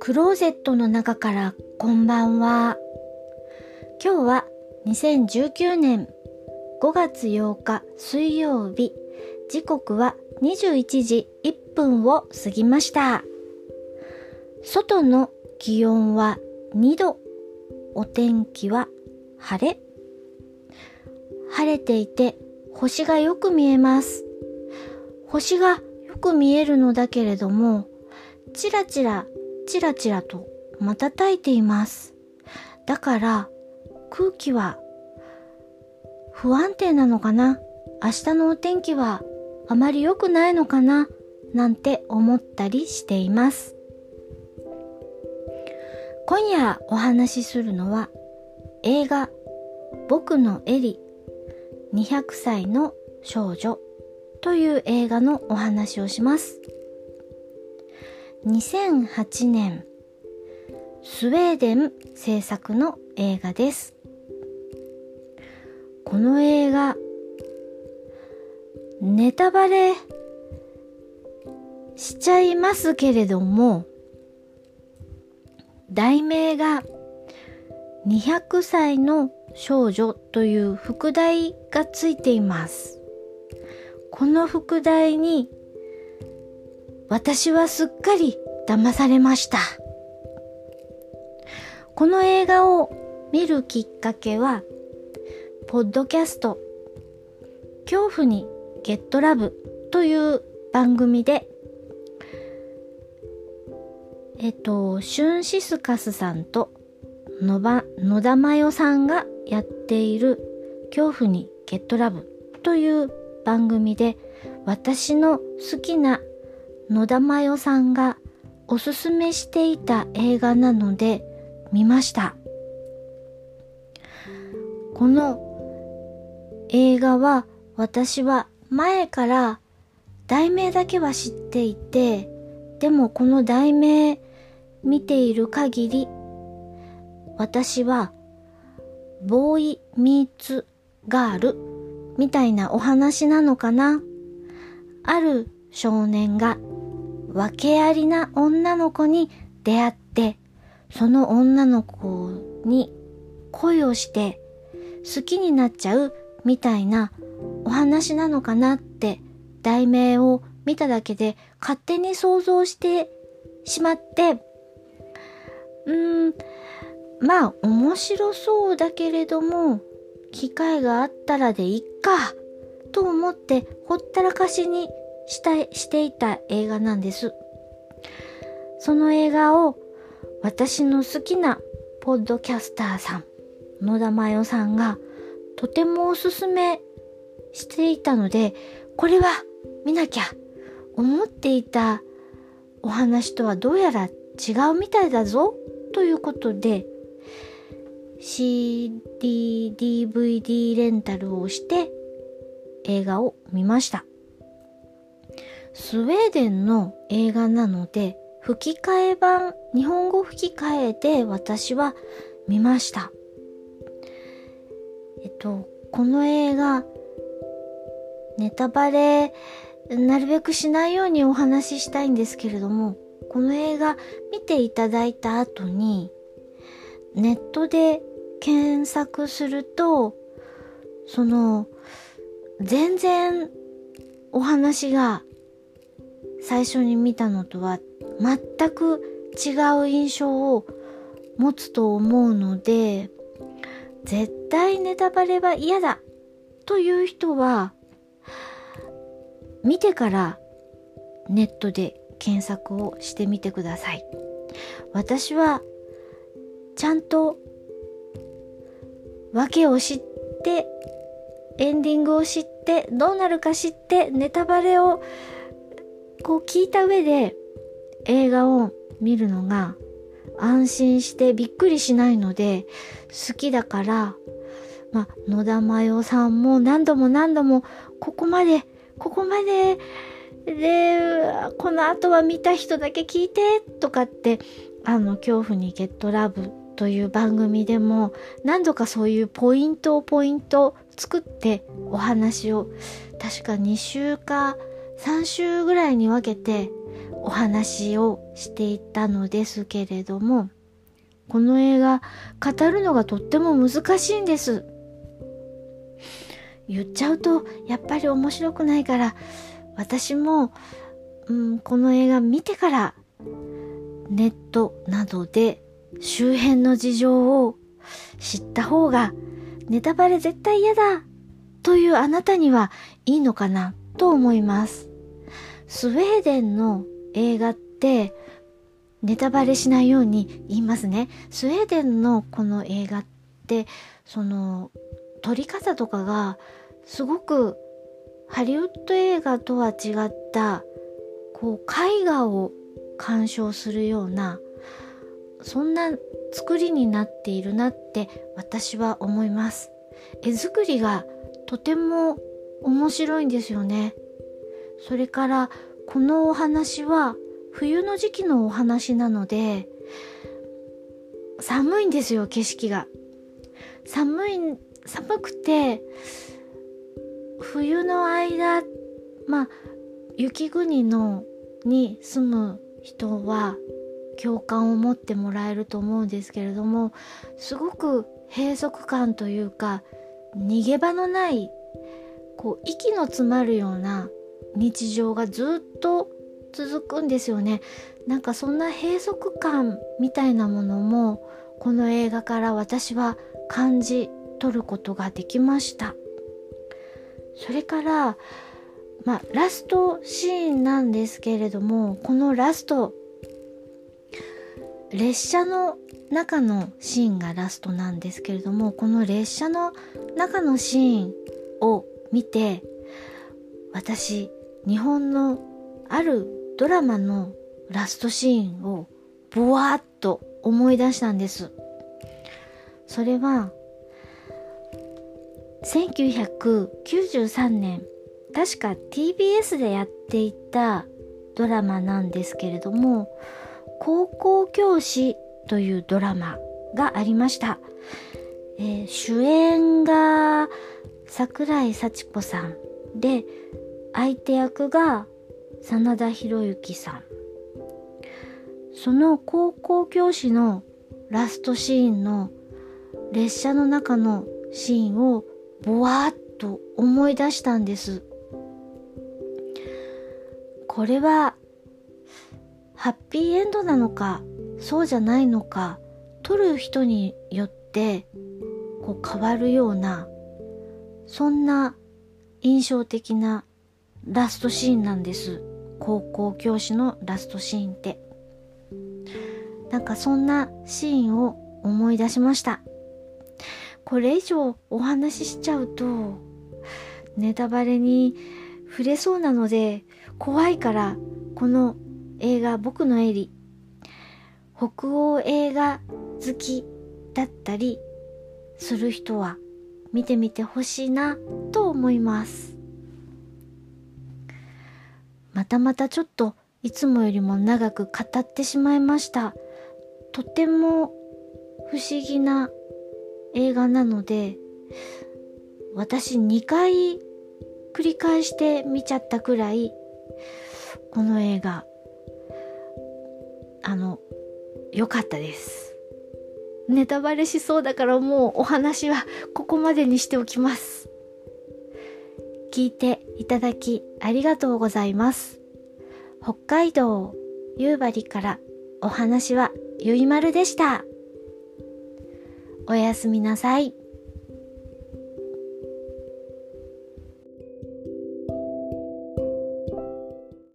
クローゼットの中からこんばんは。今日は2019年5月8日水曜日、時刻は21時1分を過ぎました。外の気温は2度、お天気は晴れ。晴れていて星がよく見えます。星がよく見えるのだけれども、ちらちらちらちらと瞬いています。だから空気は不安定なのかな？明日のお天気はあまり良くないのかな？なんて思ったりしています。今夜お話しするのは映画僕のエリ200歳の少女という映画のお話をします。2008年スウェーデン制作の映画です。この映画ネタバレしちゃいますけれども題名が200歳の少女という副題がついています。この副題に私はすっかり騙されました。この映画を見るきっかけは、ポッドキャスト、恐怖にゲットラブという番組で、えっと、シュンシスカスさんと野ば野田真代さんがやっている恐怖にゲットラブという番組で私の好きな野田真代さんがおすすめしていた映画なので見ました。この映画は私は前から題名だけは知っていて、でもこの題名見ている限り、私はボーイミーツガールみたいなお話なのかな。ある少年が訳ありな女の子に出会って、その女の子に恋をして好きになっちゃうみたいなお話なのかなって題名を見ただけで勝手に想像してしまって、うーん、まあ面白そうだけれども、機会があったらでいっか、と思ってほったらかしにしたしていた映画なんです。その映画を私の好きなポッドキャスターさん、野田真代さんがとてもおすすめしていたので、これは見なきゃ思っていたお話とはどうやら違うみたいだぞということで CD、DVD レンタルをして映画を見ました。スウェーデンの映画なので吹き替え版、日本語吹き替えで私は見ました。えっと、この映画、ネタバレ、なるべくしないようにお話ししたいんですけれども、この映画見ていただいた後に、ネットで検索すると、その、全然お話が最初に見たのとは全く違う印象を持つと思うので、絶対ネタバレは嫌だという人は、見てからネットで検索をしてみてください。私はちゃんと訳を知ってエンディングを知ってどうなるか知ってネタバレをこう聞いた上で映画を見るのが安心してびっくりしないので好きだから、ま、野田真代さんも何度も何度もここまで、ここまで、で、この後は見た人だけ聞いてとかって、あの、恐怖にゲットラブという番組でも何度かそういうポイントをポイント作ってお話を確か2週か3週ぐらいに分けてお話をしていたのですけれども、この映画語るのがとっても難しいんです。言っちゃうとやっぱり面白くないから私も、うん、この映画見てからネットなどで周辺の事情を知った方がネタバレ絶対嫌だというあなたにはいいのかなと思います。スウェーデンの映画ってネタバレしないように言いますね。スウェーデンのこの映画ってその撮り方とかがすごくハリウッド映画とは違ったこう絵画を鑑賞するようなそんな作りになっているなって私は思います絵作りがとても面白いんですよねそれからこのお話は冬の時期のお話なので寒いんですよ景色が。寒い寒くて冬の間まあ雪国のに住む人は共感を持ってもらえると思うんですけれどもすごく閉塞感というか逃げ場のないこう息の詰まるような日常がずっと続くんですよね。なんかそんな閉塞感みたいなものもこの映画から私は感じ取ることができました。それからまあラストシーンなんですけれどもこのラスト列車の中のシーンがラストなんですけれどもこの列車の中のシーンを見て私日本のあるドラマのラストシーンをボワーっと思い出したんですそれは1993年確か TBS でやっていたドラマなんですけれども高校教師というドラマがありました。えー、主演が桜井幸子さんで、相手役が真田広之さん。その高校教師のラストシーンの列車の中のシーンをぼわっと思い出したんです。これはハッピーエンドなのかそうじゃないのか撮る人によってこう変わるようなそんな印象的なラストシーンなんです。高校教師のラストシーンって。なんかそんなシーンを思い出しました。これ以上お話ししちゃうとネタバレに触れそうなので怖いからこの映画僕のエリ北欧映画好きだったりする人は見てみてほしいなと思います。またまたちょっといつもよりも長く語ってしまいましたとても不思議な映画なので私2回繰り返して見ちゃったくらいこの映画あの、良かったです。ネタバレしそうだからもうお話はここまでにしておきます。聞いていただきありがとうございます。北海道夕張からお話はゆいまるでした。おやすみなさい。